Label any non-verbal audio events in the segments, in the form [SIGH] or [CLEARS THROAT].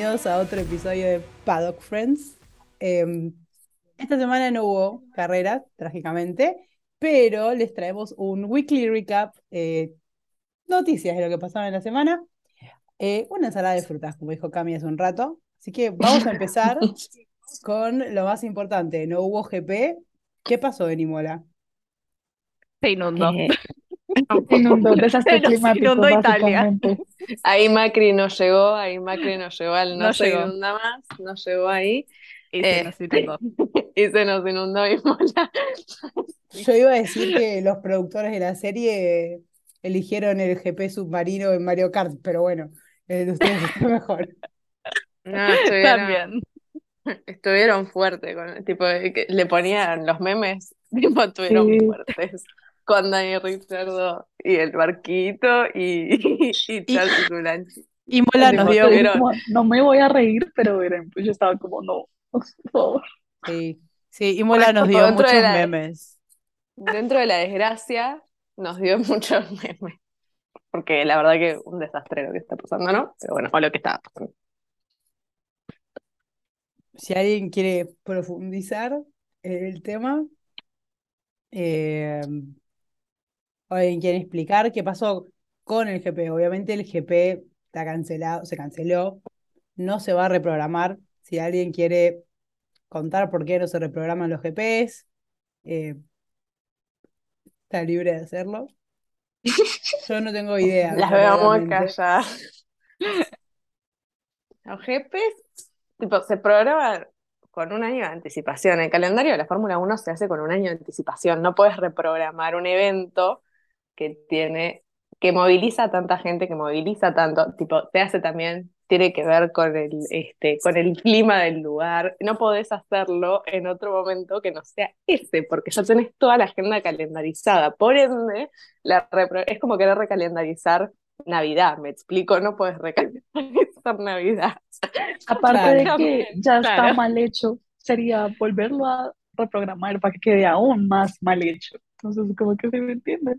bienvenidos a otro episodio de Paddock Friends. Em, esta semana no hubo carreras, trágicamente, pero les traemos un weekly recap, eh, noticias de lo que pasaba en la semana, eh, una ensalada de frutas, como dijo Cami hace un rato. Así que vamos a empezar [LAUGHS] con lo más importante. No hubo GP. ¿Qué pasó en Imola? Se inundó. [LAUGHS] Se inundó, desastre Pero se climático, inundó Italia. [LAUGHS] Ahí Macri no llegó, ahí Macri no llegó al no, No se llegó. inunda más, no llegó ahí Y se Eh, nos inundó. [LAUGHS] y se nos inundó Imola. Yo iba a decir que los productores de la serie eligieron el GP submarino en Mario Kart, pero bueno, el de ustedes está mejor. No, estuvieron, También. estuvieron fuertes, con, tipo, que le ponían los memes, tipo, estuvieron Sí. fuertes. Con Dani Richardo y el barquito y, [LAUGHS] y Charles Tulanchi. Imola nos Tipo, dio, no me voy a reír, pero miren, pues yo estaba como, no, por favor. sí, sí, Imola nos Por dio de muchos la- memes. Dentro de la desgracia, nos dio [LAUGHS] muchos memes. Porque la verdad que un desastre lo que está pasando, ¿no? Pero bueno, o lo que estaba pasando. Si alguien quiere profundizar en el tema, eh, alguien quiere explicar qué pasó con el GP. Obviamente el GP está cancelado, se canceló, no se va a reprogramar. Si alguien quiere contar por qué no se reprograman los GPs, eh, está libre de hacerlo. [LAUGHS] Yo no tengo idea. Las veo muy calladas. Los tipo, se programan con un año de anticipación. El calendario de la Fórmula 1 se hace con un año de anticipación. No puedes reprogramar un evento que tiene, que moviliza a tanta gente, que moviliza tanto, tipo, te hace también, tiene que ver con el, este, con el clima del lugar. No podés hacerlo en otro momento que no sea ese, porque ya tenés toda la agenda calendarizada. Por ende, la es como querer recalendarizar Navidad, me explico, no puedes recalendarizar [LAUGHS] Navidad. Aparte de Claro. que ya está Claro. mal hecho, sería volverlo a reprogramar para que quede aún más mal hecho. Entonces, como que se me entiende.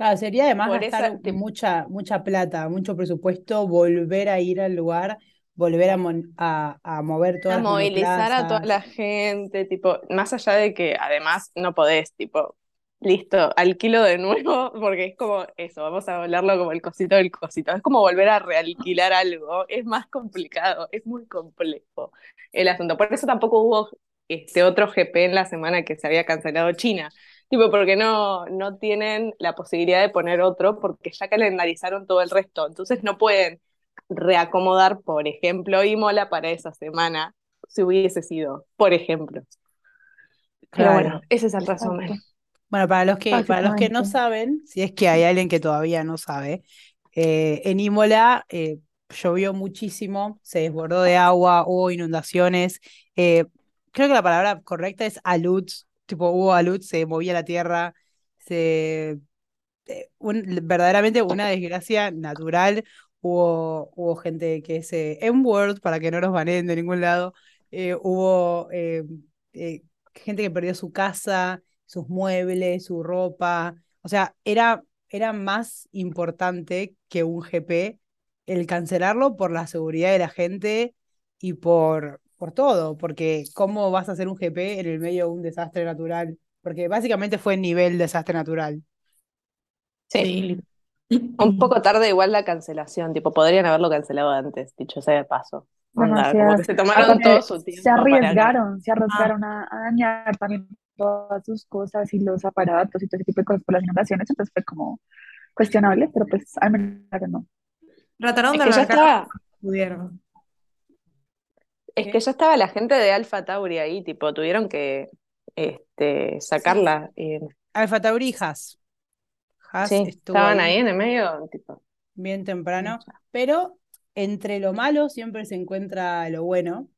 Claro, sería además Por gastar esa- mucha, mucha plata, mucho presupuesto, volver a ir al lugar, volver a, mon- a, a mover todas a las movilizar a toda la gente, tipo, más allá de que además no podés, tipo, listo, alquilo de nuevo, [LAUGHS] porque es como eso, vamos a hablarlo como el cosito del cosito, es como volver a realquilar algo, es más complicado, es muy complejo el asunto, por eso tampoco hubo este otro GP en la semana que se había cancelado China, tipo, porque no, no tienen la posibilidad de poner otro, porque ya calendarizaron todo el resto, entonces no pueden reacomodar, por ejemplo, Imola para esa semana, si hubiese sido, por ejemplo. Pero bueno, ese es el resumen. Exacto. Bueno, para los que, para los que no saben, si es que hay alguien que todavía no sabe, eh, en Imola eh, llovió muchísimo, se desbordó de agua, hubo inundaciones. eh, creo que la palabra correcta es alud, tipo hubo alud, se movía la tierra, se eh, un- verdaderamente una desgracia natural. Hubo, gente que se M-word para que no nos baneen de ningún lado. eh, hubo eh, gente que perdió su casa, sus muebles, su ropa. O sea, era, era más importante que un GP el cancelarlo por la seguridad de la gente y por, por todo. Porque ¿cómo vas a hacer un GP en el medio de un desastre natural? Porque básicamente fue nivel desastre natural. Sí. Un poco tarde igual la cancelación, tipo, podrían haberlo cancelado antes, dicho sea de paso. Onda, como Demasiado. que se tomaron Aparte, todo su tiempo se para- arriesgaron, se arriesgaron a, a dañar también todas sus cosas y los aparatos y todo ese tipo de cosas por las inundaciones, entonces fue como cuestionable, pero pues al menos no. Trataron Es de que ya estaba, lo que pudieron. Es que ya estaba la gente de Alfa Tauri ahí, tipo, tuvieron que este, sacarla. eh, Alfa Tauri y Haas. Haas sí, estuvo estaban ahí ahí en el medio, tipo. bien temprano, pero entre lo malo siempre se encuentra lo bueno.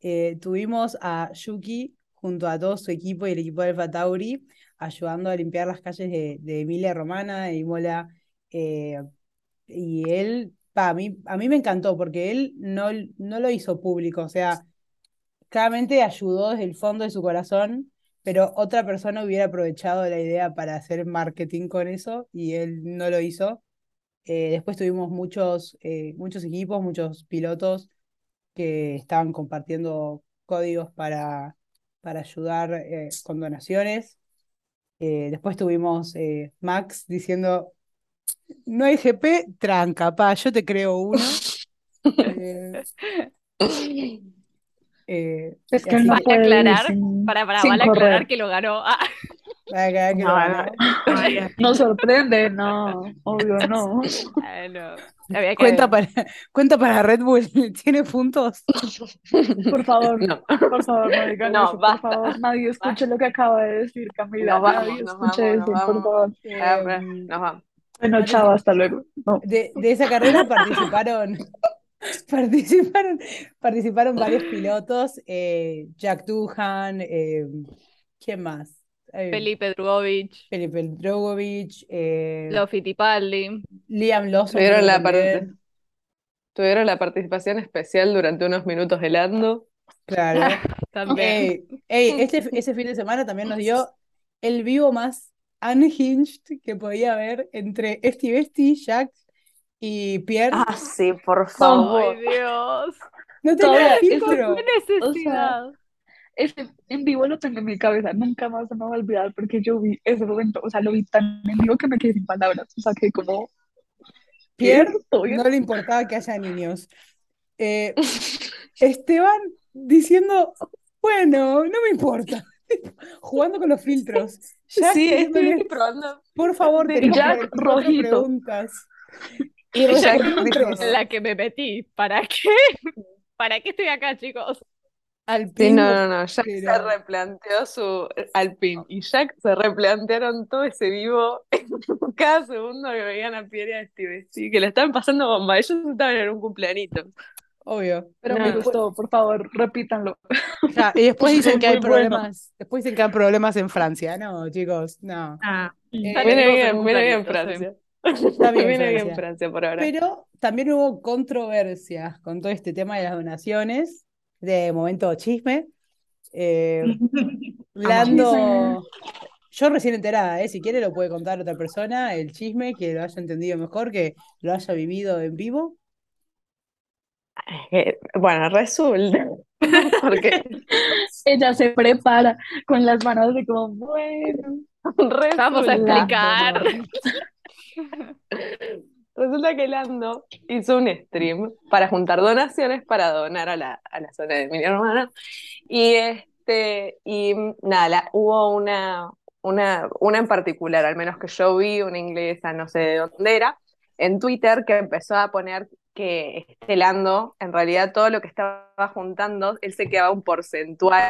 Eh, tuvimos a Yuki junto a todo su equipo y el equipo de Alfa Tauri ayudando a limpiar las calles de, de Emilia Romana, de Imola, eh, y él, pa, a mí, a mí me encantó porque él no, no lo hizo público, o sea, claramente ayudó desde el fondo de su corazón, pero otra persona hubiera aprovechado la idea para hacer marketing con eso y él no lo hizo. Eh, después tuvimos muchos, eh, muchos equipos, muchos pilotos que estaban compartiendo códigos para, para ayudar eh, con donaciones. Después tuvimos Max diciendo, no hay GP, tranca, pa, yo te creo uno. [LAUGHS] Eh, eh, Es que no Vale aclarar, sin, para, para, sin vale aclarar que lo ganó. Ah, que- lo No, ganó. Vaya. Nos sorprende, no, obvio no. ah, no. Cuenta para, cuenta para Red Bull, [LAUGHS] ¿tiene puntos? Por favor, No, por favor, no digan No, eso, por basta. favor. Nadie escuche lo que acaba de decir Camila. Nos vamos, Nadie nos escuche vamos, nos por favor. Em, nos vamos. Bueno, chao, hasta luego. No. De, de esa carrera participaron, [LAUGHS] participaron, participaron varios pilotos, eh, Jack Doohan, eh, ¿quién más? Eh, Felipe Drugovich, Felipe Drogovic, eh, Lo Fittipaldi. Liam Lawson. Tuvieron la, parte- tuvieron la participación especial durante unos minutos de Lando. Claro. [LAUGHS] También. Ey, ey, este, ese fin de semana también nos dio el vivo más unhinged que podía haber entre Esti, Jack y Pierre. Ah, sí, por Ay, favor. Dios. no tenía eso filtro. Qué necesidad. Ese en vivo lo tengo en mi cabeza, nunca más se me va a olvidar porque yo vi ese momento, o sea, lo vi tan en vivo que me quedé sin palabras, o sea, que como... Pierre no le importaba que haya niños. Eh, [LAUGHS] Esteban diciendo, bueno, no me importa. [LAUGHS] Jugando con los filtros. [LAUGHS] Jack Sí, estoy probando. por favor, de Jack 44 rojito. preguntas. Y Jack. [LAUGHS] La que me metí. ¿Para qué? ¿Para qué estoy acá, chicos? Al Sí, no, no, no. Jack se replanteó su Alpine y Jack se replantearon todo ese vivo cada segundo que veían a Pierre y a Steve. Sí, que le estaban pasando bomba. Ellos estaban en un cumpleañito. Obvio. Pero No. me gustó, por favor, repítanlo. Ya, y después [LAUGHS] dicen que hay Muy bueno. problemas. Después dicen que hay problemas en Francia. No, chicos, no. Ah, Eh, Viene bien, viene bien. Francia. Está bien Viene bien Francia. Francia por ahora. Pero también hubo controversias con todo este tema de las donaciones, de momento chisme. Eh, [LAUGHS] Lando, yo recién enterada, ¿eh? Si quiere lo puede contar otra persona, el chisme, que lo haya entendido mejor, que lo haya vivido en vivo. Eh, bueno, resulta. [LAUGHS] Porque [LAUGHS] Ella se prepara con las manos de como, bueno, Vamos a explicar. [LAUGHS] Resulta que Lando hizo un stream para juntar donaciones para donar a la, a la zona de mi hermana. Y este, y nada, la- hubo una, una, una en particular, al menos que yo vi, una inglesa, no sé de dónde era, en Twitter, que empezó a poner que este Lando, en realidad todo lo que estaba juntando, él se quedaba un porcentual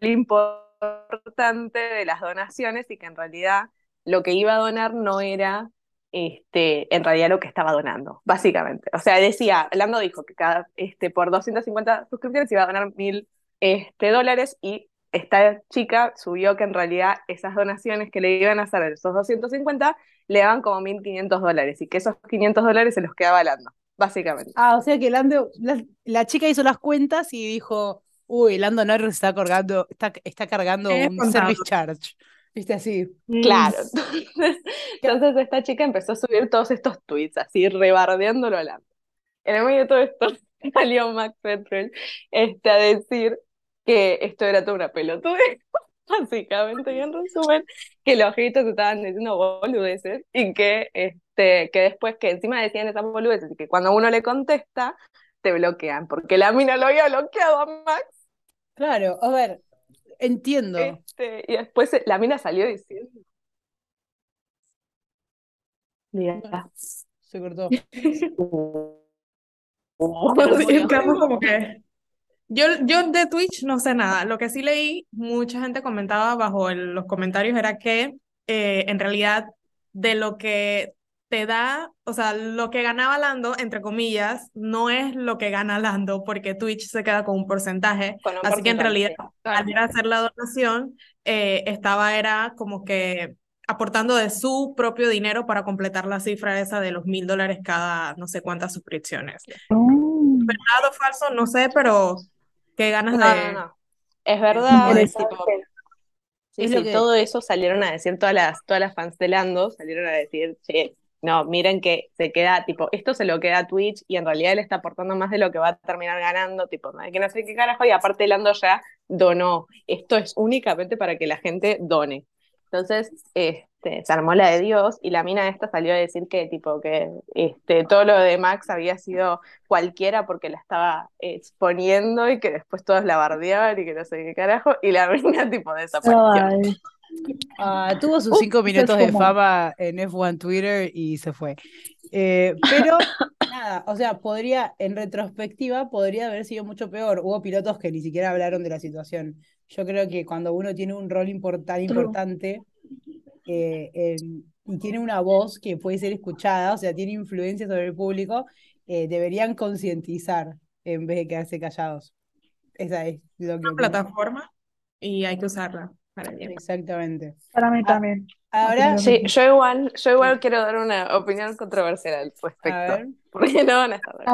importante de las donaciones y que en realidad lo que iba a donar no era este, en realidad lo que estaba donando, básicamente. O sea, decía, Lando dijo que cada, este, por 250 suscripciones iba a donar mil este, dólares y esta chica subió que en realidad esas donaciones que le iban a hacer esos 250 le daban como 1.500 dólares y que esos 500 dólares se los quedaba Lando, básicamente. Ah, o sea que Lando, la, la chica hizo las cuentas y dijo, uy, Lando Norris está cargando, está, está cargando Es un contado. service charge. ¿Viste así? Claro, entonces, [LAUGHS] entonces esta chica empezó a subir todos estos tweets así, rebardeándolo a Lando. En el medio de todo esto [LAUGHS] salió Max Petrel este, a decir que esto era toda una pelotudez, [LAUGHS] básicamente, y en resumen, que los ojitos estaban diciendo boludeces y que, este, que después que encima decían esas boludeces y que cuando uno le contesta, te bloquean, porque la mina lo había bloqueado a Max Claro, a ver, entiendo. este, y después la mina salió diciendo. Diga. Se cortó. [LAUGHS] Quedamos como que... Yo, yo de Twitch no sé nada. Lo que sí leí, mucha gente comentaba bajo el- los comentarios era que eh, en realidad de lo que te da, o sea, lo que ganaba Lando, entre comillas, no es lo que gana Lando porque Twitch se queda con un porcentaje. Con un Así que en realidad al ir a hacer la donación, eh, estaba era como que aportando de su propio dinero para completar la cifra esa de los mil dólares cada no sé cuántas suscripciones. Oh, ¿Verdad o falso? No sé, pero qué ganas No, de... no, no. Es verdad, es sí, Es sí, que- todo eso salieron a decir, todas las, todas las fans de Lando salieron a decir, che, no, miren que se queda, tipo, esto se lo queda a Twitch y en realidad él está aportando más de lo que va a terminar ganando, tipo, que no sé qué carajo, y aparte Lando ya donó. Esto es únicamente para que la gente done. Entonces, este, se armó la de Dios y la mina esta salió a decir que, tipo, que este, todo lo de Max había sido cualquiera porque la estaba exponiendo y que después todos la bardeaban y que no sé qué carajo, y la [LAUGHS] mina, tipo, desapareció. Ah, tuvo sus cinco minutos de fama en F1 Twitter y se fue. Eh, pero [COUGHS] nada, o sea, podría, en retrospectiva, podría haber sido mucho peor. Hubo pilotos que ni siquiera hablaron de la situación. Yo creo que cuando uno tiene un rol import- tan True. importante eh, y tiene una voz que puede ser escuchada, o sea, tiene influencia sobre el público, eh, deberían concientizar en vez de quedarse callados. Esa es lo que Una plataforma y hay que usarla para. Exactamente. para mí Ah, también. Ahora, Sí, yo igual, yo igual quiero dar una opinión controversial al a respecto. ver. Porque no van a estar de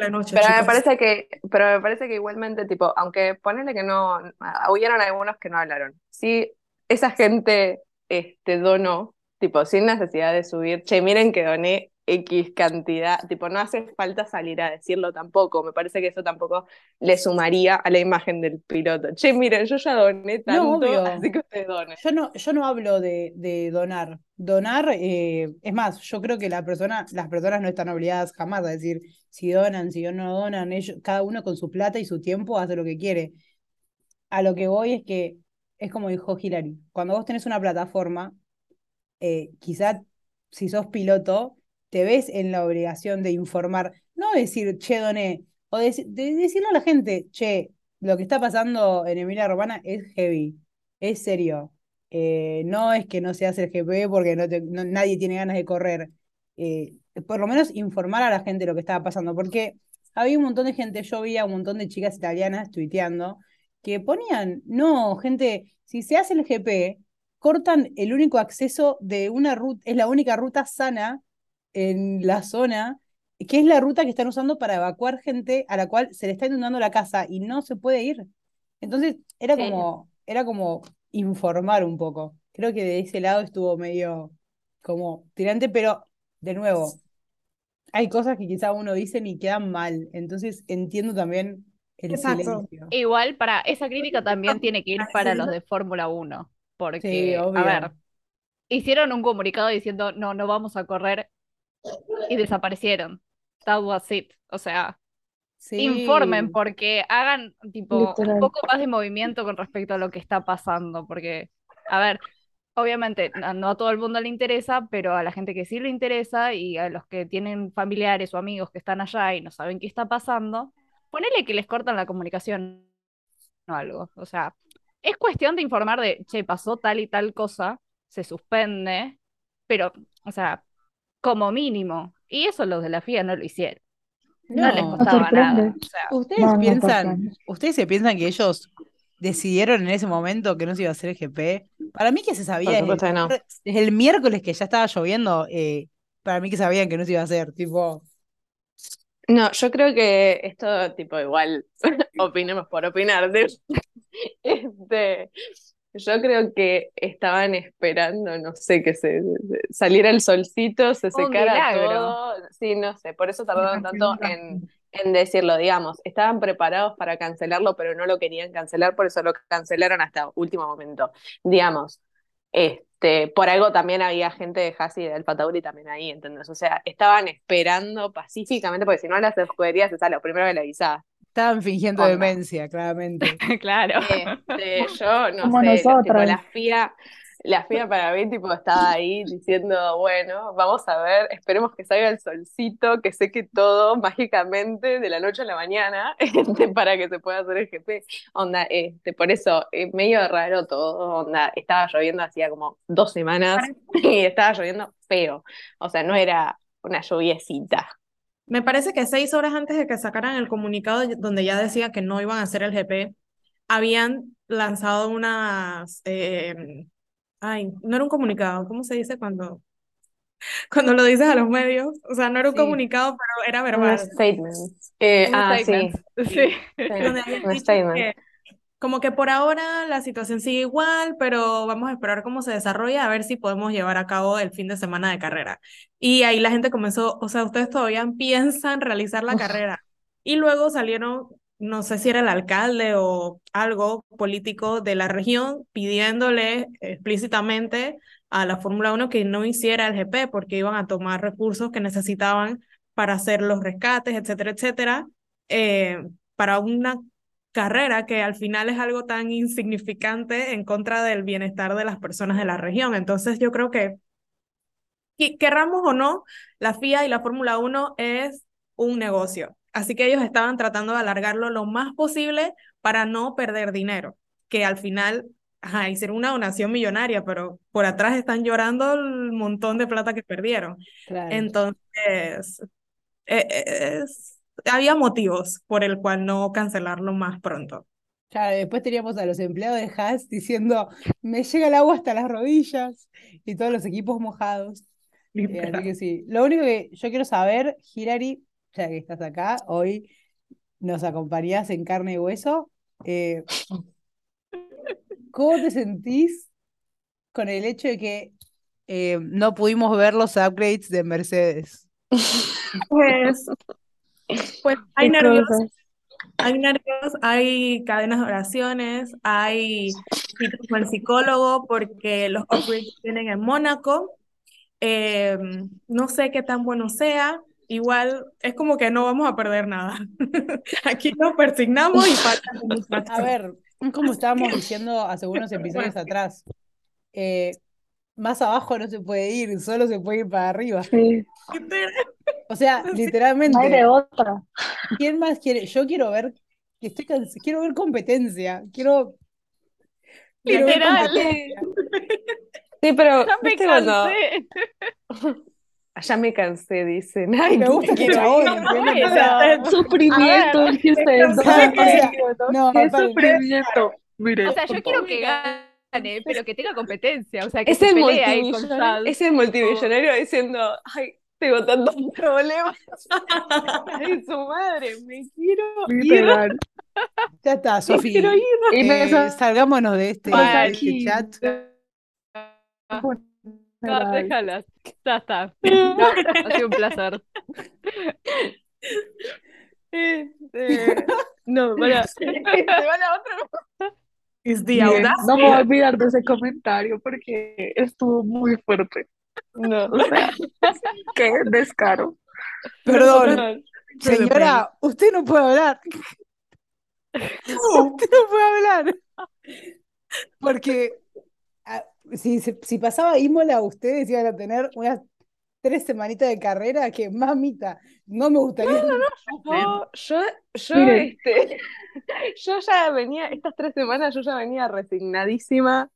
la noche, Pero me parece que, pero me parece que igualmente, tipo, aunque ponele que no, hubieron algunos que no hablaron. Sí, esa gente este, donó, tipo, sin necesidad de subir, che, miren que doné X cantidad, tipo, no hace falta salir a decirlo tampoco. Me parece que eso tampoco le sumaría a la imagen del piloto. Che, miren, yo ya doné tanto, obvio. así que ustedes donen. Yo no, yo no hablo de, de donar. Donar, eh, es más, yo creo que la persona, las personas no están obligadas jamás a decir si donan, si no donan. Ellos, cada uno con su plata y su tiempo hace lo que quiere. A lo que voy es que, es como dijo Hilary, cuando vos tenés una plataforma, eh, quizá si sos piloto, te ves en la obligación de informar, no decir, che, doné, o de, de decirle a la gente, che, lo que está pasando en Emilia Romana es heavy, es serio. Eh, no es que no se hace el GP porque no te- no- nadie tiene ganas de correr. Eh, por lo menos informar a la gente lo que estaba pasando, porque había un montón de gente, yo veía un montón de chicas italianas tuiteando que ponían, no, gente, si se hace el GP, cortan el único acceso de una ruta, es la única ruta sana en la zona, que es la ruta que están usando para evacuar gente a la cual se le está inundando la casa y no se puede ir. Entonces, era Sí. como, era como informar un poco. Creo que de ese lado estuvo medio como tirante, pero de nuevo, hay cosas que quizá uno dice y quedan mal. Entonces entiendo también el Exacto. silencio. Igual para esa crítica también tiene que ir para los de Fórmula 1, porque, Sí, a ver, hicieron un comunicado diciendo, no, no vamos a correr y desaparecieron. That was it. O sea, Sí. informen porque hagan tipo un poco más de movimiento con respecto a lo que está pasando, porque, a ver, obviamente no a todo el mundo le interesa, pero a la gente que sí le interesa y a los que tienen familiares o amigos que están allá y no saben qué está pasando, ponele que les cortan la comunicación o algo. O sea, es cuestión de informar de, che, pasó tal y tal cosa, se suspende, pero, o sea, como mínimo. Y eso los de la FIA no lo hicieron. No les costaba nada. sorprende. O sea, ¿Ustedes No, piensan, ustedes se piensan que ellos decidieron en ese momento que no se iba a hacer el GP? Para mí que se sabía el, desde el miércoles que ya estaba lloviendo, eh, para mí que sabían que no se iba a hacer, tipo, No, yo creo que esto, tipo, igual, [LAUGHS] opinemos por opinar. de- [LAUGHS] Este, yo creo que estaban esperando, no sé, que se, se- saliera el solcito, se secara todo. Sí, no sé, por eso tardaron tanto en, en decirlo, digamos. Estaban preparados para cancelarlo, pero no lo querían cancelar, por eso lo cancelaron hasta último momento. Digamos, este, por algo también había gente de Hassi y de Alfa Tauri también ahí, ¿entendés? O sea, estaban esperando pacíficamente, porque si no las escuderías es a lo primero que le avisaba. Estaban fingiendo Onda. demencia, claramente. [LAUGHS] claro. Este, yo no Como sé, tipo, nosotras. la FIA, la FIA para mí tipo estaba ahí diciendo, bueno, vamos a ver, esperemos que salga el solcito, que seque todo mágicamente de la noche a la mañana, [LAUGHS] este, para que se pueda hacer el GP. Onda, este, por eso, eh, medio raro todo, onda, estaba lloviendo hacía como dos semanas [LAUGHS] y estaba lloviendo feo. O sea, no era una lluviecita. Me parece que seis horas antes de que sacaran el comunicado donde ya decía que no iban a hacer el GP, habían lanzado unas, eh, ay, no era un comunicado, ¿cómo se dice cuando, cuando lo dices a los medios? O sea, no era un Sí. comunicado, pero era Un verbal. statement. Eh, Un ah, statement. [LAUGHS] sí. Sí. un statement. que, como que por ahora la situación sigue igual, pero vamos a esperar cómo se desarrolla, a ver si podemos llevar a cabo el fin de semana de carrera. Y ahí la gente comenzó, o sea, ustedes todavía piensan realizar la carrera. Y luego salieron, no sé si era el alcalde o algo político de la región pidiéndole explícitamente a la Fórmula 1 que no hiciera el GP porque iban a tomar recursos que necesitaban para hacer los rescates, etcétera, etcétera, eh, para una carrera que al final es algo tan insignificante en contra del bienestar de las personas de la región. Entonces yo creo que, querramos o no, la FIA y la Fórmula 1 es un negocio. Así que ellos estaban tratando de alargarlo lo más posible para no perder dinero, que al final, ajá, hicieron una donación millonaria, pero por atrás están llorando el montón de plata que perdieron. Entonces, e, e, es, había motivos por el cual no cancelarlo más pronto. Claro, después teníamos a los empleados de Haas diciendo, me llega el agua hasta las rodillas y todos los equipos mojados. Eh, así que sí, lo único que yo quiero saber, Hirari, ya que estás acá, hoy nos acompañás en carne y hueso, eh, ¿cómo te sentís con el hecho de que eh, no pudimos ver los upgrades de Mercedes? [LAUGHS] Pues pues [LAUGHS] hay nervios, hay nervios, hay cadenas de oraciones, hay citas con el psicólogo porque los upgrades vienen en Mónaco. Em, no sé qué tan bueno sea, igual es como que no vamos a perder nada. [LAUGHS] Aquí nos persignamos y falta [LAUGHS] A ver, como estábamos diciendo hace unos episodios atrás, eh, más abajo no se puede ir, solo se puede ir para arriba. O sea, [LAUGHS] literalmente. hay de otra. ¿Quién más quiere? Yo quiero ver, estoy quiero ver competencia, quiero, quiero ver [LAUGHS] Sí, pero ya me cansé. [LAUGHS] Ya me cansé, dicen. Ay, me gusta que el sufrimiento que ustedes no, qué sufrimiento. o sea, yo quiero que gane, pero que tenga competencia, o sea, que es se el pelee ahí con Es el multimillonario diciendo, ay, tengo tantos [LAUGHS] problemas. Ay, su madre, me quiero ir. Ya está, Sofía. Y eh, salgámonos de este, de este chat. No, déjalas. Ya está. [LAUGHS] ha sido un placer. Este... No, para. [LAUGHS] Se va la otra. Es de audaz. No me voy a olvidar de ese comentario porque estuvo muy fuerte. No. [LAUGHS] O sea, qué descaro. Perdón. Señora, usted no puede hablar. Usted no puede hablar. Porque si, si pasaba Imola, ustedes iban a tener unas tres semanitas de carrera que mamita, no me gustaría. No, no, yo, yo, este, [LAUGHS] yo ya venía, estas tres semanas yo ya venía resignadísima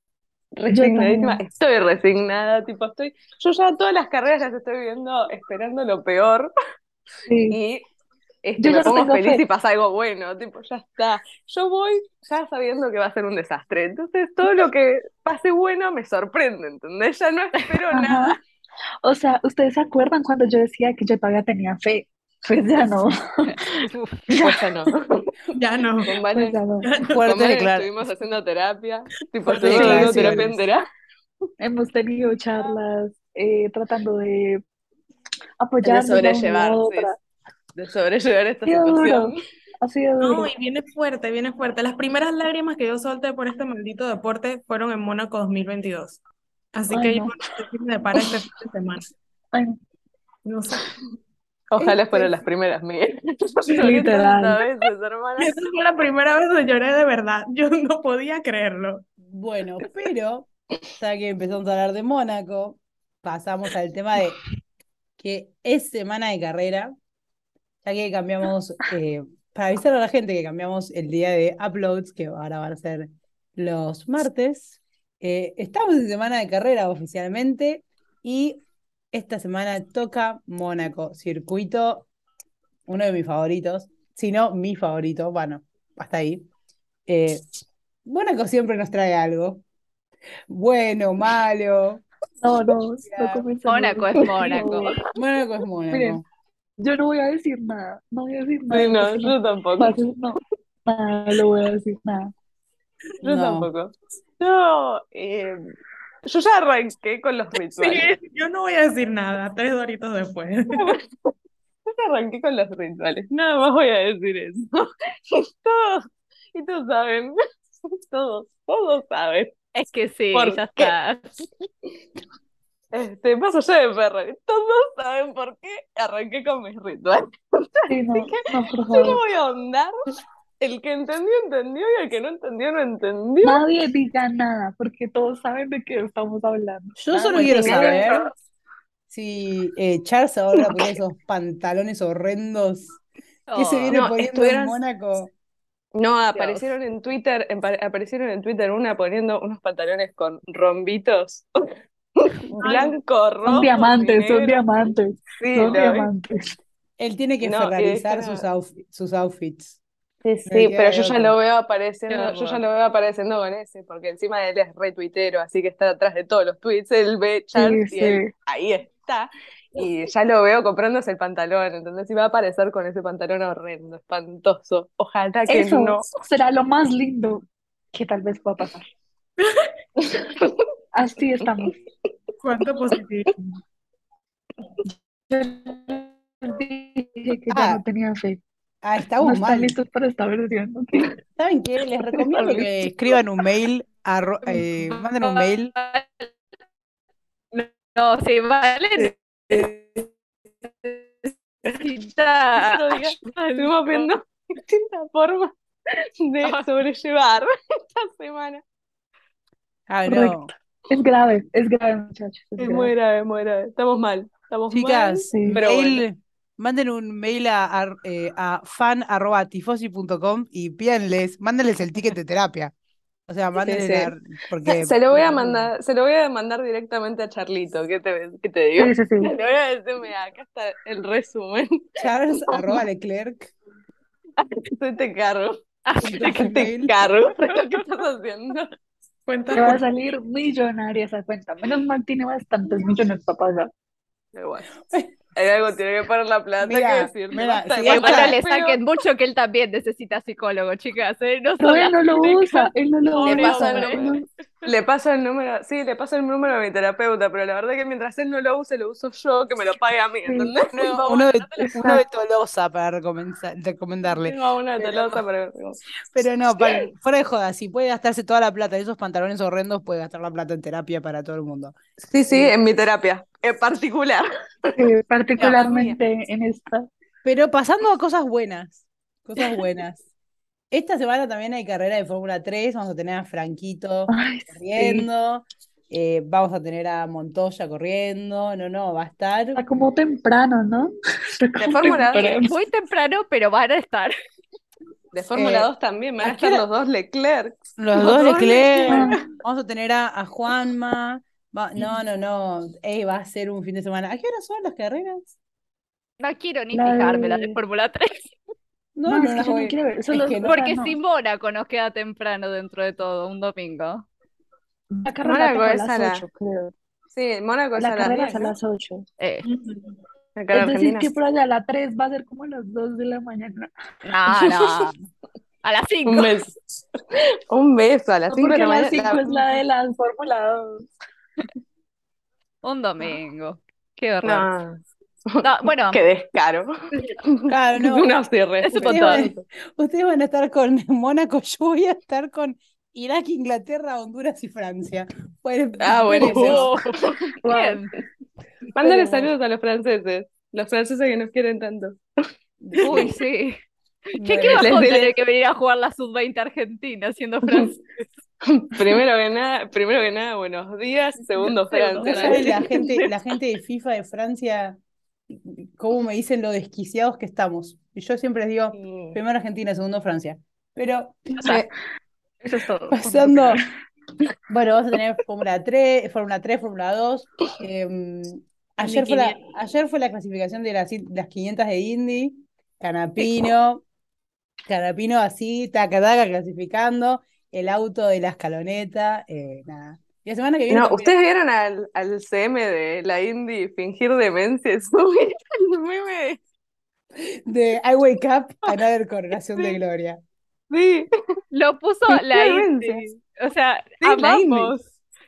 Resignadísima, estoy resignada, tipo, estoy, yo ya todas las carreras las estoy viendo esperando lo peor y este, me pongo feliz y pasa algo bueno, tipo, ya está. Yo voy ya sabiendo que va a ser un desastre, entonces todo lo que pase bueno me sorprende, ¿entendés? Ya no espero nada. O sea, ¿ustedes se acuerdan cuando yo decía que yo todavía tenía fe? Pues ya no. [LAUGHS] pues ya no. [LAUGHS] Ya no. Con Vane, Fuerte, con Vane claro. estuvimos haciendo terapia. Tipo, Fuerte estuvimos haciendo declaraciones. terapia entera. Hemos tenido charlas eh, tratando de De apoyarnos la sobrellevar, sí, de sobrellevar esta situación. duro, ha sido duro. No, y viene fuerte, viene fuerte. Las primeras lágrimas que yo solté por este maldito deporte fueron en Mónaco 2022. Así Ay, que yo no. no me depara este fin de semana. Ay, No sé. Ojalá Este- fueran las primeras, Miguel. [LAUGHS] [LAUGHS] Literal. veces. Esa fue la primera vez que lloré de verdad. Yo no podía creerlo. Bueno, pero ya que empezamos a hablar de Mónaco, pasamos al tema de que es semana de carrera, ya que cambiamos, eh, para avisar a la gente que cambiamos el día de uploads, que ahora van a ser los martes. eh, estamos en semana de carrera oficialmente y esta semana toca Mónaco, circuito, uno de mis favoritos, si no mi favorito, bueno, hasta ahí. Eh, Mónaco siempre nos trae algo. Bueno, malo. no, no, no. Mónaco es Mónaco. [LAUGHS] Mónaco es Mónaco. Miren, Yo no voy a decir nada, no voy a decir nada. Sí, no, yo tampoco. no, nada, no voy a decir nada. Yo No. tampoco. No, eh, yo ya arranqué con los rituales. Sí, yo no voy a decir nada, tres doritos después. [LAUGHS] Yo ya arranqué con los rituales. Nada más voy a decir eso. Y [LAUGHS] todos, y todos saben. [LAUGHS] Todos, todos saben. Es que sí, ¿Por ya qué? está. Este, más allá de Ferrer, todos saben por qué arranqué con mis rituales. Sí, no, no, por Yo no voy a ahondar. El que entendió, entendió, y el que no entendió, no entendió. Nadie diga nada, porque todos saben de qué estamos hablando. Yo solo quiero saber si eh, Charles ahora [LAUGHS] ponía esos pantalones horrendos que se Oh, viene No, poniendo en Mónaco. No, aparecieron en Twitter, aparecieron en Twitter una poniendo unos pantalones con rombitos. [LAUGHS] Blanco, rojo. Son diamantes, y son diamantes, Sí, son diamantes. Él tiene que No, y ferrarizar esta- sus, outfi- sus outfits. Sí, pero yo ya lo veo apareciendo, yo ya lo veo apareciendo con ese, porque encima de él es retuitero, así que está detrás de todos los tweets, él ve Charles Sí, y él sí. ahí está. Y ya lo veo comprándose el pantalón, entonces iba a aparecer con ese pantalón horrendo, espantoso. Ojalá que Eso no. será lo más lindo que tal vez pueda pasar. [LAUGHS] Así estamos. Cuánto positivismo. Yo dije que ya Ah, no tenía fe. Ah, No estamos están mal. listos para esta versión. [LAUGHS] ¿Saben qué? Les recomiendo que escriban un mail, [LAUGHS] eh, manden un mail. No, sí, vale. Necesita- Otro día estuvimos viendo distintas formas de sobrellevar [LAUGHS] esta semana. Ah, no. Correcto. Es grave, es grave, muchachos. es Es grave. muy grave, muy grave. Estamos mal, estamos mal. Chicas, Sí. Pero bueno. Manden un mail a, a, eh, a fan.tifosi.com y pídanles, mándenles el ticket de terapia. O sea, mándenle porque Se lo voy a mandar, se lo voy a mandar directamente a Charlito, ¿qué te, qué te digo? Sí, sí, sí. [LAUGHS] Le voy a decir, mira, acá está el resumen. Charles arroba Leclerc. [LAUGHS] Yo te cargo, que te cargo [LAUGHS] que estás haciendo. Cuenta Te va a salir millonaria esa cuenta. Menos mal tiene bastantes millones para pagar. Pero bueno, hay algo, tiene que poner la plata, Mira, que decir. mira, si esta- no le pero- saquen mucho que él también necesita psicólogo, chicas, ¿eh? No son él no lo usa, él no lo Le usa. el le paso el número, sí, le paso el número a mi terapeuta, pero la verdad que mientras él no lo use, lo uso yo, que me lo pague a mí. ¿entendés? Uno, [LAUGHS] uno de, no uno de Tolosa para recomendar- recomendarle. Tengo una de Tolosa, pero Pero no, para- fuera de joda, si puede gastarse toda la plata de esos pantalones horrendos, puede gastar la plata en terapia para todo el mundo. Sí, sí, en mi terapia, en particular. Eh, [LAUGHS] particularmente en esta. Pero pasando a cosas buenas, cosas buenas. [LAUGHS] Esta semana también hay carrera de Fórmula 3, vamos a tener a Franquito Ay, sí. corriendo, eh, vamos a tener a Montoya corriendo, no, no, va a estar. Está como temprano, ¿no? [LAUGHS] Está De Fórmula temprano. Muy temprano, pero van a estar. De Fórmula Eh, 2 también, van a ¿a qué estar los dos Leclerc. Los Los dos dos Leclerc, Leclerc. vamos a tener a, a Juanma, va- no, no, no, ey, va a ser un fin de semana. ¿A qué hora son las carreras? No quiero ni La fijarme la de de- Fórmula 3. [LAUGHS] No, No, no es que las yo no voy- quiero ver. Solo, que no. o sea, Porque no. si Mónaco nos queda temprano dentro de todo, un domingo. La carrera Mónaco es a las la- 8, creo. Sí, Mónaco es La a las carrera 10, es a las 8. Eh, Es decir, que por allá a la 3 va a ser como a las 2 de la mañana. no, [LAUGHS] no. A las 5. Un beso. Un beso a las No, 5 de porque la a las mañana. 5 es la de la Fórmula 2. Un domingo. Qué horror. No, No, bueno, [LAUGHS] qué descaro. Claro, no. [LAUGHS] Una cierre. Es un Ustedes van, ustedes van a estar con [LAUGHS] Mónaco, yo voy a estar con Irak, Inglaterra, Honduras y Francia. Ah, buenísimo. ser. bien. Mándale saludos a los franceses. Los franceses que nos quieren tanto. Uy, sí. Che, Bueno, qué Les bajón tener que venir a jugar la sub-20 Argentina siendo francés. [LAUGHS] Primero que nada, primero que nada, buenos días. Segundo, Francia. No saben la gente, la [LAUGHS] gente de FIFA de Francia, cómo me dicen lo desquiciados que estamos. Y yo siempre les digo, Sí. primero Argentina, segundo Francia. Pero O sea, Eso es todo. pasando, [LAUGHS] bueno, vamos a tener Fórmula 3, Fórmula 3, Fórmula 2. eh, ayer, fue la, 1500. ayer fue la clasificación de las, las 500 de Indy, Canapino, Canapino así, taca, taca, clasificando, el auto de la escaloneta, eh, nada. Y la semana que viene No, también- ¿ustedes vieron al, al CM de la Indy fingir demencia? [LAUGHS] subir el meme? de I Wake Up, [LAUGHS] Another Coronación de Gloria. Sí, Lo puso la. Indy. O sea, Sí, amamos.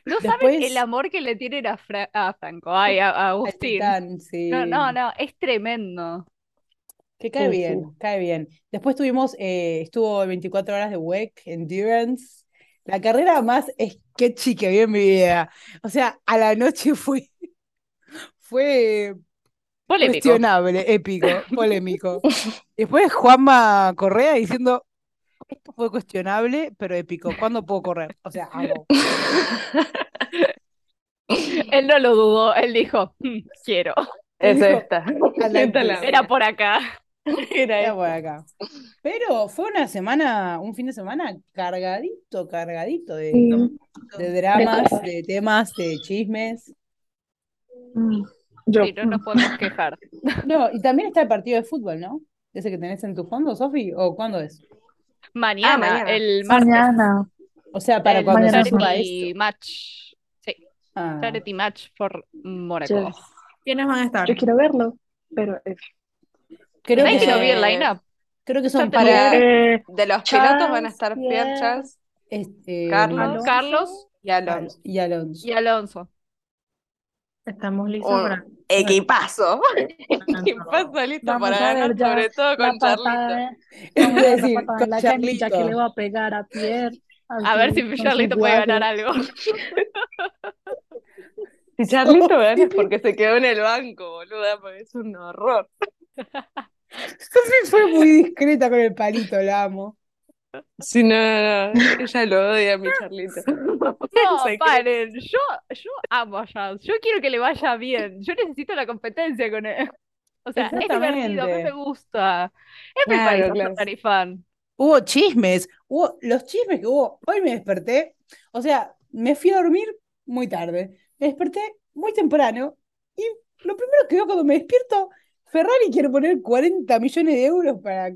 No saben el amor que le tienen a, Fra- a Franco, ay, a, Agustín. Titán, sí. No, no, no, es tremendo. Que cae Sí, bien, cae bien. Después tuvimos, eh, estuvo 24 horas de WEC, Endurance. La carrera más sketchy que vi en mi vida. O sea, a la noche [LAUGHS] fue, fue Polémico. cuestionable, épico, polémico. Después Juanma Correa diciendo, esto fue cuestionable, pero épico. ¿Cuándo puedo correr? O sea, amo. [LAUGHS] Él no lo dudó, él dijo, "Mm, quiero. es Dijo, esta. Era por acá. [LAUGHS] Era por acá. Pero fue una semana, un fin de semana cargadito, cargadito de, Sí. de dramas, de temas, de chismes. Yo. Sí, no nos podemos quejar. [LAUGHS] No, y también está el partido de fútbol, ¿no? Ese que tenés en tu fondo, Sofi, ¿o cuándo es? Mañana, mañana. el martes, Mañana. O sea, para el cuando se match. Sí, Ah, charity match for Mónaco. Yes. ¿Quiénes van a estar? Yo quiero verlo, pero es creo que, lo vio el line-up. creo que son Para- Eh, De los pilotos van a estar Pierre Charles este, Carlos. Carlos y Alonso. y Alonso. y Alonso. Estamos listos Un para... Equipazo. [LAUGHS] [LAUGHS] Equipazo listo Vamos para ver ganar, ya sobre todo con Charlito. patada, [LAUGHS] Es la decir, con la canilla que le va a pegar a Pierre. A ver si Charlito puede ganar algo. Si Charlito gana es porque se quedó en el banco, boluda, porque es un horror. Sofi fue muy discreta con el palito, la amo. Sí, no, no, no. Ella lo odia a mi Charlito. [LAUGHS] No, paren, yo, yo amo a Charles, yo quiero que le vaya bien, yo necesito la competencia con él. O sea, es divertido, a mí Exactamente. me gusta. Claro, a claro. Ferrari fan. Hubo chismes, hubo los chismes que hubo. Hoy me desperté, o sea, me fui a dormir muy tarde, me desperté muy temprano y lo primero que veo cuando me despierto, Ferrari quiere poner 40 millones de euros para,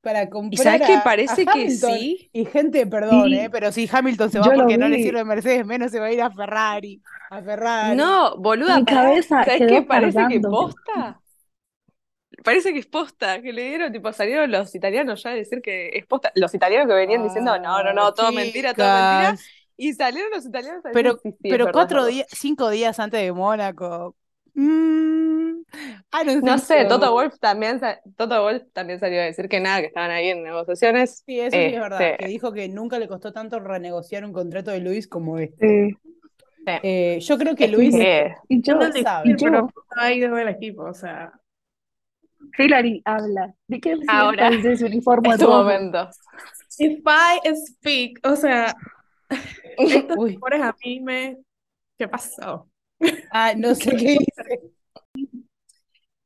para comprar ¿Y sabes a Parece que sí. Y gente, perdón, Sí. eh, pero si Hamilton se va Yo porque no le sirve Mercedes, menos se va a ir a Ferrari, a Ferrari. No, boluda, Mi cabeza ¿Sabes qué? Parece que cargando. posta. Parece que es posta, que le dieron, tipo, salieron los italianos ya a decir que es posta. Los italianos que venían diciendo, no, no, no, todo mentira, todo mentira. Y salieron los italianos a decir, Pero, sí, pero cuatro días, cinco días antes de Mónaco. Mm, I don't No think sé, so. Toto Wolf también, Toto Wolf también salió a decir que nada, que estaban ahí en negociaciones. Sí, eso sí es verdad, Este, que dijo que nunca le costó tanto renegociar un contrato de Luis como este. Sí. Eh, yo creo que Luis, Y yo, No sabe. y yo, pero ha ido el equipo, o sea... Hillary, habla. ¿De qué Ahora. de ese uniforme [LAUGHS] es tu momento. If I speak, o sea, [LAUGHS] estos Uy. rumores a mí me... ¿Qué pasó? Ah, no [LAUGHS] sé qué dice.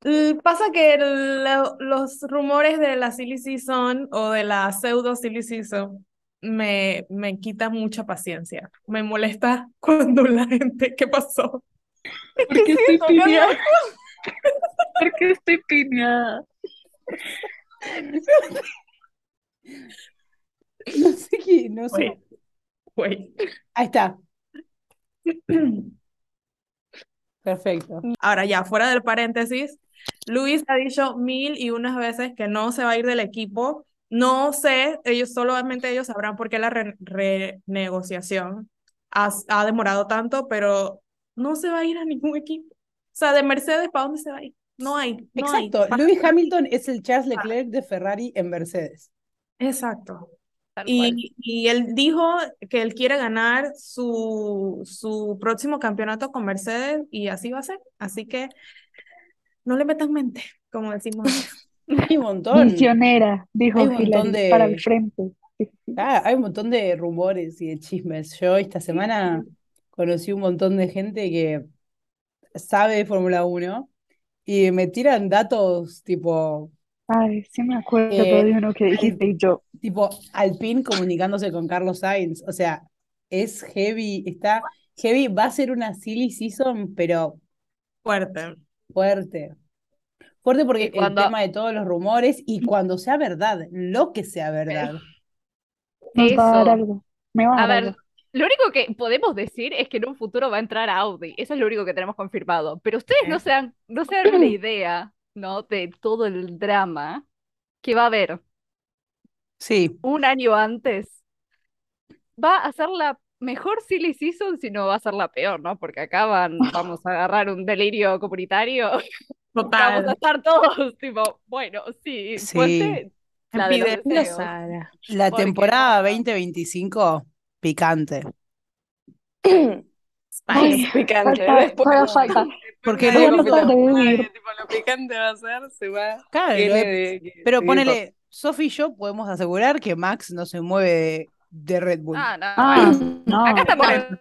L- Pasa que lo- los rumores de la silly season o de la pseudo silly season me, me quitan mucha paciencia. Me molesta [LAUGHS] cuando la gente, ¿qué pasó? ¿Por qué [LAUGHS] estoy piñada? ¿Por qué estoy piñada? No sé qué, no sé. Güey, güey. Ahí está. [CLEARS THROAT] Perfecto. Ahora ya, fuera del paréntesis, Luis ha dicho mil y unas veces que no se va a ir del equipo. No sé, ellos solamente ellos sabrán por qué la re- renegociación ha, ha demorado tanto, pero no se va a ir a ningún equipo. O sea, de Mercedes, ¿para dónde se va a ir? No hay, no hay. Exacto. Lewis Hamilton es el Charles Leclerc de Ferrari en Mercedes. Exacto. Y, y él dijo que él quiere ganar su, su próximo campeonato con Mercedes y así va a ser. Así que no le metan mente, como decimos. [LAUGHS] Hay un montón. Misionera, dijo Hay un montón Hillary, de- para el frente. Ah, hay un montón de rumores y de chismes. Yo esta semana conocí un montón de gente que sabe de Fórmula 1 y me tiran datos tipo, Ay, sí me acuerdo Eh, de uno que dijiste y yo. tipo Alpine comunicándose con Carlos Sainz. O sea, es heavy, está heavy. Va a ser una silly season, pero Fuerte. fuerte. Fuerte porque cuando- el tema de todos los rumores y cuando sea verdad, lo que sea verdad. Va a dar Eso. algo. Me va a A dar ver, algo. lo único que podemos decir es que en un futuro va a entrar Audi. Eso es lo único que tenemos confirmado. Pero ustedes no se dan, no se dan una idea, ¿no? De todo el drama que va a haber. Sí, un año antes, va a ser la mejor silly season, si no va a ser la peor, ¿no? Porque acá van, vamos a agarrar un delirio comunitario, [LAUGHS] vamos a estar todos, tipo, bueno, sí, Sí. la de la temporada no. 2025, picante. [CLEARS THROAT] Spice. Picante. Falta, Después, todavía falta. Porque de vivir. tipo, lo picante va a ser, se va. Claro, de que pero ponele, Sophie y yo podemos asegurar que Max no se mueve de, de Red Bull. Ah, no, Ah, no. Acá estamos.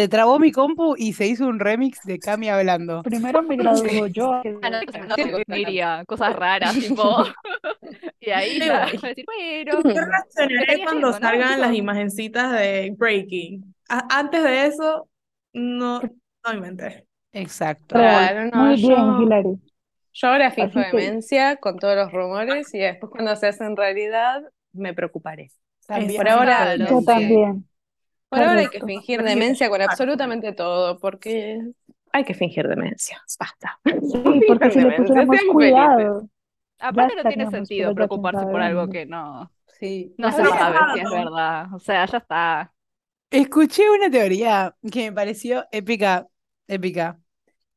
Se trabó mi compu y se hizo un remix de Cami hablando. Primero me graduó yo. que- no, no, no, diría cosas raras, tipo. [LAUGHS] Y ahí va a decir, bueno, Yo reaccionaré cuando salgan las imagencitas de Breaking. A- antes de eso, no, no inventé. Exacto. Claro, no, Muy bien, yo- Hilary. Yo ahora finjo Así que- demencia con todos los rumores y después cuando se hacen realidad me preocuparé. También Por ahora, Claro, Yo también. Por ahora hay que fingir demencia con absolutamente todo, porque hay que fingir demencia. Basta. [LAUGHS] Sí, porque [LAUGHS] si le pusiéramos cuidado. Aparte no tiene sentido preocuparse por algo que no, Sí. no se sabe si es verdad. O sea, ya está. Escuché una teoría que me pareció épica, épica.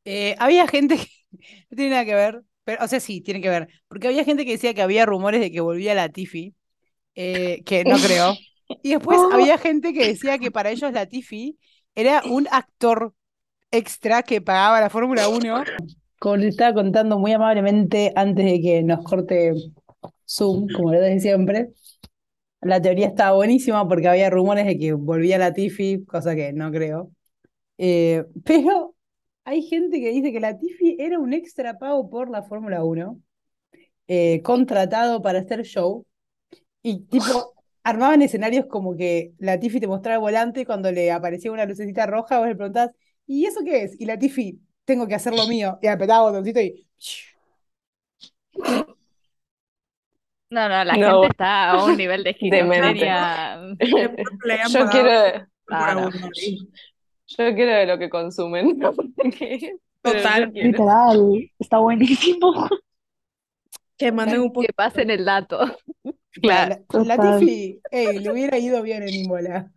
Eh, había gente que [LAUGHS] no tiene nada que ver, pero, o sea, sí, tiene que ver, porque había gente que decía que había rumores de que volvía la Tiffy, eh, que no creo. Y después había gente que decía que para ellos la Tiffy era un actor extra que pagaba la Fórmula 1. Como les estaba contando muy amablemente antes de que nos corte Zoom, como lo de siempre, la teoría estaba buenísima porque había rumores de que volvía la Tiffy, cosa que no creo. Eh, pero hay gente que dice que la Tiffy era un extra pago por la Fórmula 1, eh, contratado para hacer show, y tipo, armaban escenarios como que la Tiffy te mostraba el volante y cuando le aparecía una lucecita roja, vos le preguntás, ¿y eso qué es? Y la Tiffy, tengo que hacer lo mío, y apretaba botoncito y... No, no, la No. gente está a un nivel de [LAUGHS] esquizofrenia. Yo quiero, Claro. uno. yo quiero de lo que consumen. [LAUGHS] Total. Literal, está buenísimo. Que manden un poco. Que pasen el dato. Claro. La, la Total. Tiffy, ey, le hubiera ido bien en Imola.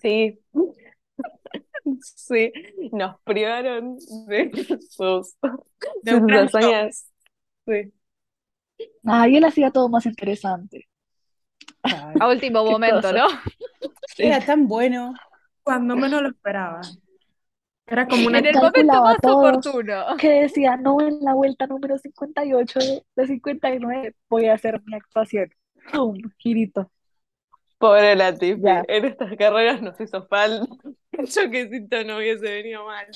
Sí. [LAUGHS] Sí, nos privaron de sus, De sus. Sí. Ay, él hacía todo más interesante. Ay, A último momento, cosa. ¿no? Era tan bueno. Cuando menos lo esperaba. Era como una. En el momento calculaba más todo. oportuno. Que decía, no, en la vuelta número 58 de 59 voy a hacer mi actuación. ¡Pum! Girito. Pobre Latifi, Ya. en estas carreras nos hizo falta. [LAUGHS] Yo que siento no hubiese venido mal.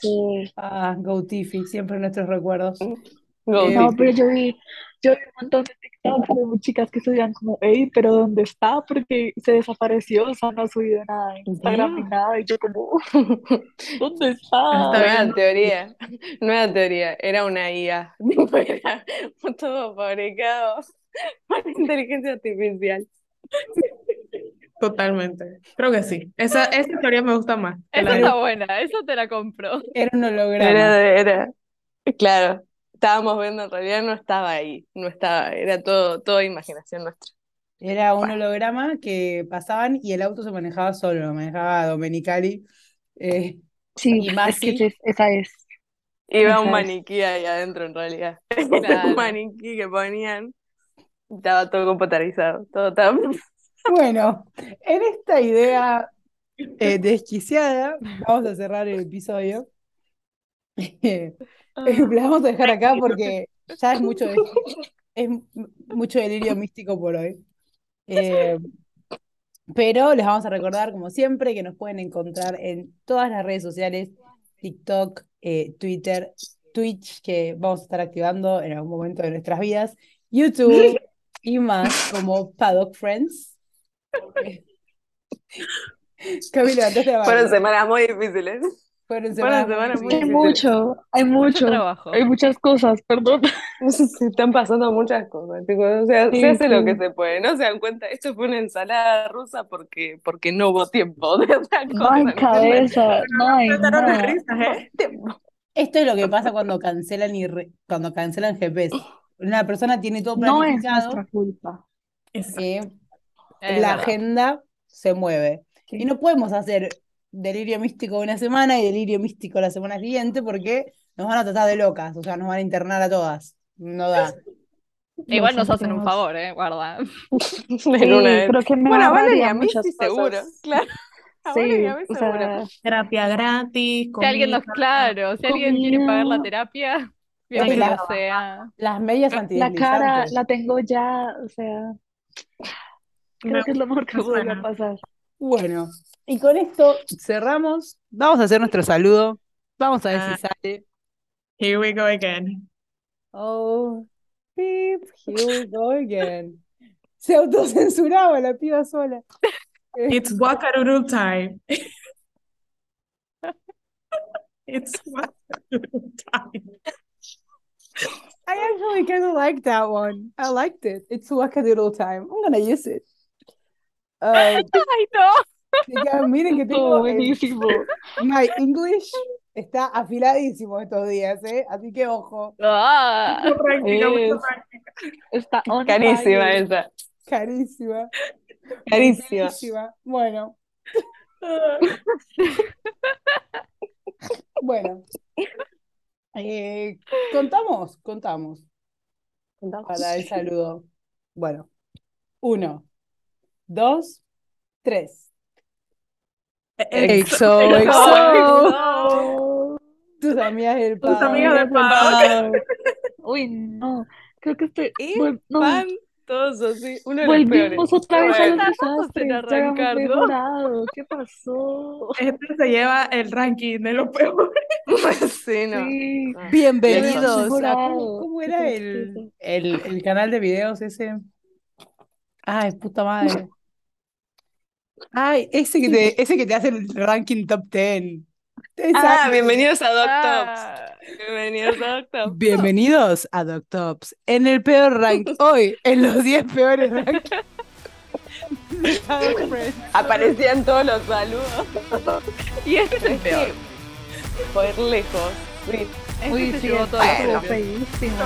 sí. Ah, Go Tiffy, siempre en nuestros recuerdos. Go No, pero yo vi, yo vi un montón de TikToks de chicas que subían como, hey, pero ¿dónde está? Porque se desapareció, o sea, no ha subido nada en Instagram ni nada. Y yo como, [LAUGHS] ¿dónde está? Nueva bien. [LAUGHS] teoría, nueva teoría, era una IA, [LAUGHS] era todo fabricado por inteligencia artificial. Totalmente. Creo que sí. Esa, esa teoría me gusta más. Esa está buena, eso te la compro. Era un holograma. Era, era, claro, estábamos viendo, en realidad no estaba ahí, no estaba, era todo, toda imaginación nuestra. Era un holograma que pasaban y el auto se manejaba solo, lo manejaba Domenicali. Eh, Sí, Y es Masi. que es- esa es. Iba Esa un es. maniquí ahí adentro en realidad. [LAUGHS] Claro. Un maniquí que ponían, estaba todo computarizado, todo estaba... [LAUGHS] Bueno, en esta idea eh, desquiciada, vamos a cerrar el episodio. [LAUGHS] Eh, [LAUGHS] la vamos a dejar acá porque ya es mucho, de- [LAUGHS] es mucho delirio místico por hoy. Eh, pero les vamos a recordar, como siempre, que nos pueden encontrar en todas las redes sociales, TikTok, eh, Twitter, Twitch, que vamos a estar activando en algún momento de nuestras vidas, YouTube y más como Paddock Friends. [LAUGHS] Eh, Cami, levantaste la Fueron semanas muy difíciles. Fueron semanas semanas muy Hay mucho, hay Mucho mucho, trabajo. hay muchas cosas, perdón. [LAUGHS] Se están pasando muchas cosas, tipo, o sea, Sí, se hace lo que se puede, no se dan cuenta, esto fue una ensalada rusa porque, porque no hubo tiempo de otra No cosa, hay cabeza, no hay ¿eh? Esto es lo que pasa cuando cancelan y re- cuando cancelan GPS. Una persona tiene todo No es planificado, nuestra culpa. Eh, la agenda se mueve. Y no podemos hacer delirio místico una semana y delirio místico la semana siguiente porque nos van a tratar de locas, o sea, nos van a internar a todas. No da. Igual nos hacen un favor, ¿eh? Guarda. [LAUGHS] En Sí, una de- creo que me Bueno, a Valeria a mí muchas sí seguro, claro. [LAUGHS] A Valeria y Sí, a mí o seguro. sea, Terapia gratis, Si alguien nos, comida. claro, si alguien quiere pagar la comida. terapia, la- bienvenido sea. Las medias la cara la tengo ya, o sea, creo que es lo mejor que podría suena. pasar. Bueno, y con esto cerramos. Vamos a hacer nuestro saludo. Vamos a ver si Ah. sale. Here we go again. Oh, beep, here we go again. Se autocensuraba la piba sola. [LAUGHS] It's Wakadoodle [LAUGHS] time. It's Wakadoodle time. I actually kind of like that one. I liked it. It's wackadoodle time. I'm gonna use it. Uh, Ay, no. Miren que tengo buenísimo. my English está afiladísimo estos días, ¿eh? Así que ojo, Ah. Mucha práctica, Es- práctica. Está Carísima fire. esa, carísima, carísima. carísima. Bueno, [LAUGHS] bueno. Eh, contamos, contamos para el saludo. Bueno, uno, dos, tres. Exo, exo. Tus amigas del Tus padre. amigas del Ah, [LAUGHS] Uy, no. Creo que estoy. Espantoso, sí, uno de los peores. volvimos otra vez a los desastres. Mejorado. ¿Qué pasó? Este se lleva el ranking de los peores. [LAUGHS] sí, no. Sí. Bienvenidos a. ¿cómo, cómo era el, el, el canal de videos ese? Ay, puta madre. Ay, ese que te, ese que te hace el ranking top 10. Ah, bienvenidos a Doctops. Ah. Bienvenidos a Doctops. Bienvenidos a Doctops. En el peor rank [LAUGHS] hoy, en los 10 peores Friends. [LAUGHS] Aparecían todos los saludos. Y este es el peor. Por lejos. Sí. Este Uy, sí, los estuvo premios. feísimo.